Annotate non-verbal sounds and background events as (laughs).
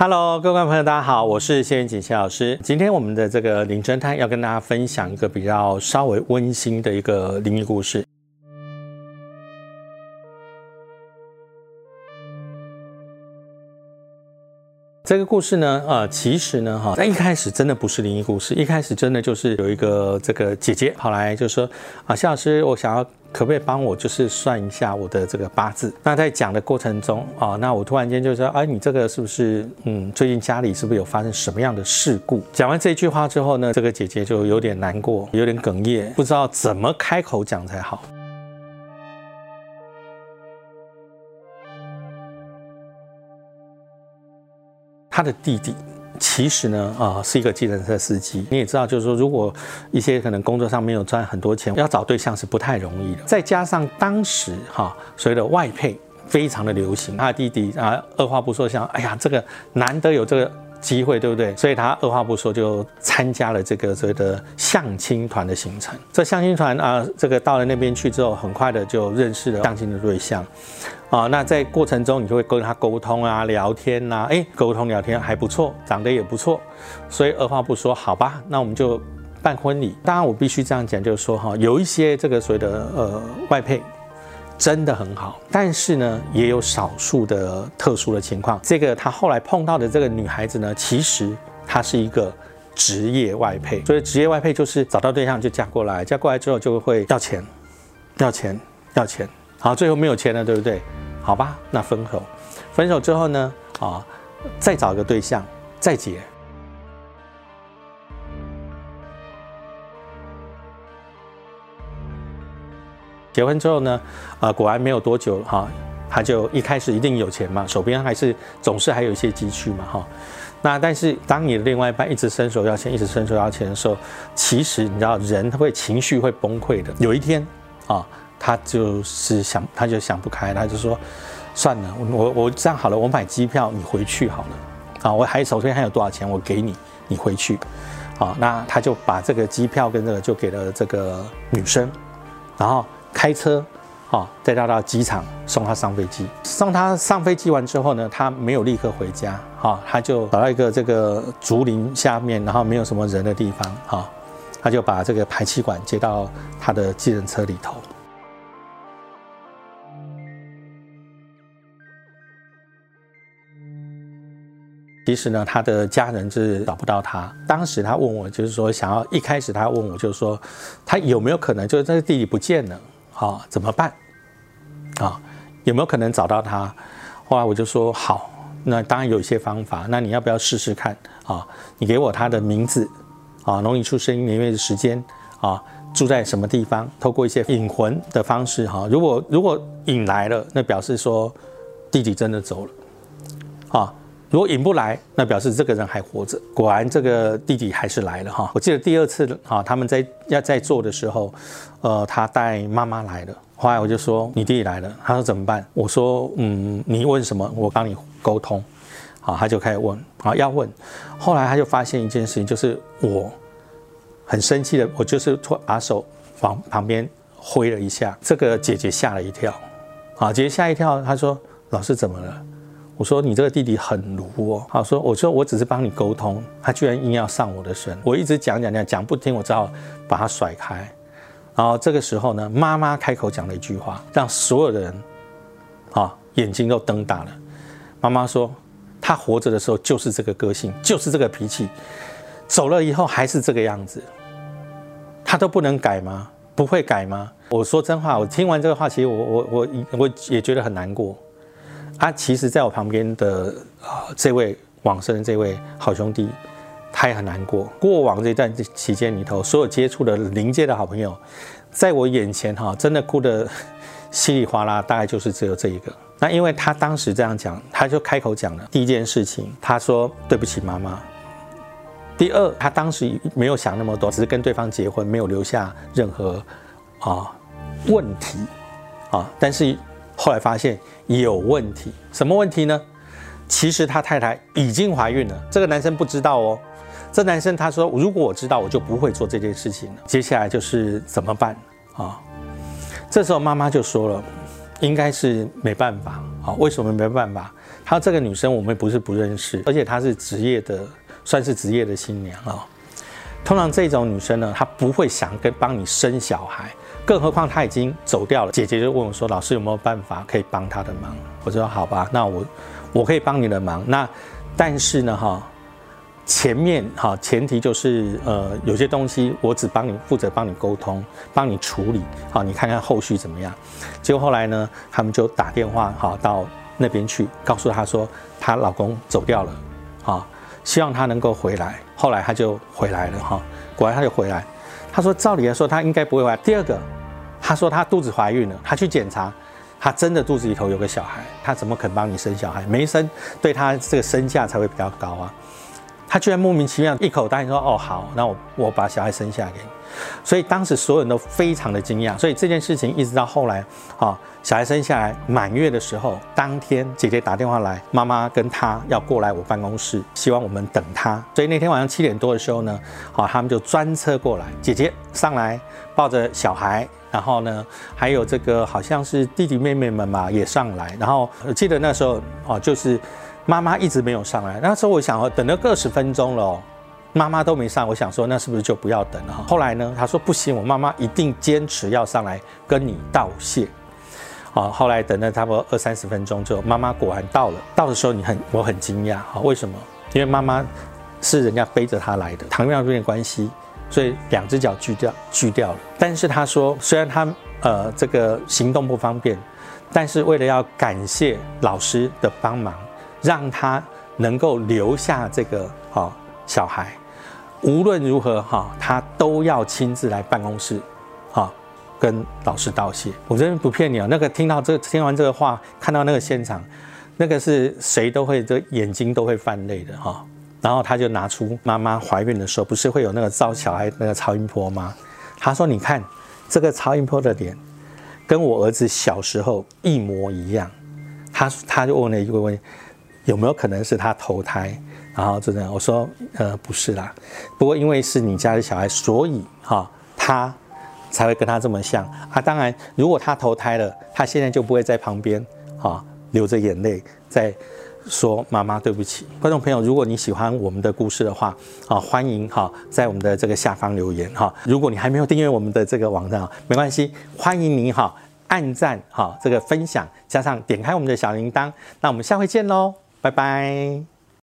Hello，各位观众朋友，大家好，我是谢元锦谢老师。今天我们的这个灵侦探要跟大家分享一个比较稍微温馨的一个灵异故事。这个故事呢，呃，其实呢，哈，在一开始真的不是灵异故事，一开始真的就是有一个这个姐姐跑来就说啊，谢老师，我想要。可不可以帮我就是算一下我的这个八字？那在讲的过程中啊，那我突然间就说，哎，你这个是不是嗯，最近家里是不是有发生什么样的事故？讲完这句话之后呢，这个姐姐就有点难过，有点哽咽，不知道怎么开口讲才好。他的弟弟。其实呢，啊，是一个计程车司机。你也知道，就是说，如果一些可能工作上没有赚很多钱，要找对象是不太容易的。再加上当时哈，所谓的外配非常的流行，他弟弟啊，二话不说，想，哎呀，这个难得有这个机会，对不对？所以他二话不说就参加了这个所谓的相亲团的行程。这相亲团啊，这个到了那边去之后，很快的就认识了相亲的对象。啊，那在过程中你就会跟他沟通啊，聊天呐，哎，沟通聊天还不错，长得也不错，所以二话不说，好吧，那我们就办婚礼。当然，我必须这样讲，就是说哈，有一些这个所谓的呃外配真的很好，但是呢，也有少数的特殊的情况。这个他后来碰到的这个女孩子呢，其实她是一个职业外配，所以职业外配就是找到对象就嫁过来，嫁过来之后就会要钱，要钱，要钱，好，最后没有钱了，对不对？好吧，那分手，分手之后呢？啊，再找个对象，再结。结婚之后呢？啊，果然没有多久哈，他就一开始一定有钱嘛，手边还是总是还有一些积蓄嘛，哈。那但是当你的另外一半一直伸手要钱，一直伸手要钱的时候，其实你知道人他会情绪会崩溃的。有一天啊。他就是想，他就想不开，他就说：“算了，我我这样好了，我买机票，你回去好了。啊，我还手边还有多少钱，我给你，你回去。啊，那他就把这个机票跟这个就给了这个女生，然后开车，啊，带她到机场送她上飞机。送她上飞机完之后呢，他没有立刻回家，啊，他就找到一个这个竹林下面，然后没有什么人的地方，啊，他就把这个排气管接到他的计程车里头。”其实呢，他的家人是找不到他。当时他问我，就是说想要一开始他问我，就是说他有没有可能就是这个弟弟不见了，啊，怎么办？啊，有没有可能找到他？后来我就说好，那当然有一些方法。那你要不要试试看？啊，你给我他的名字，啊，农历出生年月的时间，啊，住在什么地方？透过一些引魂的方式，哈，如果如果引来了，那表示说弟弟真的走了，啊。如果引不来，那表示这个人还活着。果然，这个弟弟还是来了哈。我记得第二次哈，他们在要在做的时候，呃，他带妈妈来了。后来我就说：“你弟弟来了。”他说：“怎么办？”我说：“嗯，你问什么，我帮你沟通。”好，他就开始问，好要问。后来他就发现一件事情，就是我很生气的，我就是突把手往旁边挥了一下。这个姐姐吓了一跳，啊，姐姐吓一跳，她说：“老师怎么了？”我说你这个弟弟很鲁哦，好说，我说我只是帮你沟通，他居然硬要上我的身，我一直讲讲讲讲不听，我只好把他甩开。然后这个时候呢，妈妈开口讲了一句话，让所有的人啊眼睛都瞪大了。妈妈说，他活着的时候就是这个个性，就是这个脾气，走了以后还是这个样子，他都不能改吗？不会改吗？我说真话，我听完这个话，其实我我我我也觉得很难过。他其实在我旁边的啊，这位往生的这位好兄弟，他也很难过。过往这段期间里头，所有接触的临界的好朋友，在我眼前哈，真的哭得 (laughs) 稀里哗啦，大概就是只有这一个。那因为他当时这样讲，他就开口讲了第一件事情，他说对不起妈妈。第二，他当时没有想那么多，只是跟对方结婚，没有留下任何啊问题啊，但是。后来发现有问题，什么问题呢？其实他太太已经怀孕了，这个男生不知道哦。这男生他说：“如果我知道，我就不会做这件事情了。”接下来就是怎么办啊？这时候妈妈就说了：“应该是没办法啊。为什么没办法？她这个女生我们不是不认识，而且她是职业的，算是职业的新娘啊。通常这种女生呢，她不会想跟帮你生小孩，更何况她已经走掉了。姐姐就问我说：“老师有没有办法可以帮她的忙？”我说：“好吧，那我我可以帮你的忙。那但是呢，哈，前面哈前提就是呃有些东西我只帮你负责帮你沟通，帮你处理，好，你看看后续怎么样。结果后来呢，他们就打电话哈到那边去，告诉她说她老公走掉了，哈。”希望他能够回来，后来他就回来了哈，果然他就回来。他说，照理来说他应该不会回来。第二个，他说他肚子怀孕了，他去检查，他真的肚子里头有个小孩，他怎么肯帮你生小孩？没生，对他这个身价才会比较高啊。他居然莫名其妙一口答应说，哦好，那我我把小孩生下来给你。所以当时所有人都非常的惊讶，所以这件事情一直到后来，啊，小孩生下来满月的时候，当天姐姐打电话来，妈妈跟她要过来我办公室，希望我们等她。所以那天晚上七点多的时候呢，好，他们就专车过来，姐姐上来抱着小孩，然后呢，还有这个好像是弟弟妹妹们嘛也上来，然后我记得那时候哦，就是妈妈一直没有上来，那时候我想哦，等了二十分钟了。妈妈都没上，我想说那是不是就不要等了？后来呢，他说不行，我妈妈一定坚持要上来跟你道谢。好，后来等了差不多二三十分钟之后，妈妈果然到了。到的时候你很我很惊讶，好，为什么？因为妈妈是人家背着她来的，糖尿病的关系，所以两只脚锯掉锯掉了。但是他说，虽然他呃这个行动不方便，但是为了要感谢老师的帮忙，让他能够留下这个好。小孩无论如何哈，他都要亲自来办公室，哈，跟老师道谢。我真的不骗你啊，那个听到这听完这个话，看到那个现场，那个是谁都会这眼睛都会泛泪的哈。然后他就拿出妈妈怀孕的时候，不是会有那个照小孩那个超音波吗？他说：“你看这个超音波的脸，跟我儿子小时候一模一样。”他他就问了一个问：有没有可能是他投胎？然后就这样，我说，呃，不是啦，不过因为是你家的小孩，所以哈，他才会跟他这么像啊。当然，如果他投胎了，他现在就不会在旁边哈流着眼泪在说妈妈对不起。观众朋友，如果你喜欢我们的故事的话啊，欢迎哈在我们的这个下方留言哈。如果你还没有订阅我们的这个网站啊，没关系，欢迎你哈按赞哈这个分享，加上点开我们的小铃铛。那我们下回见喽，拜拜。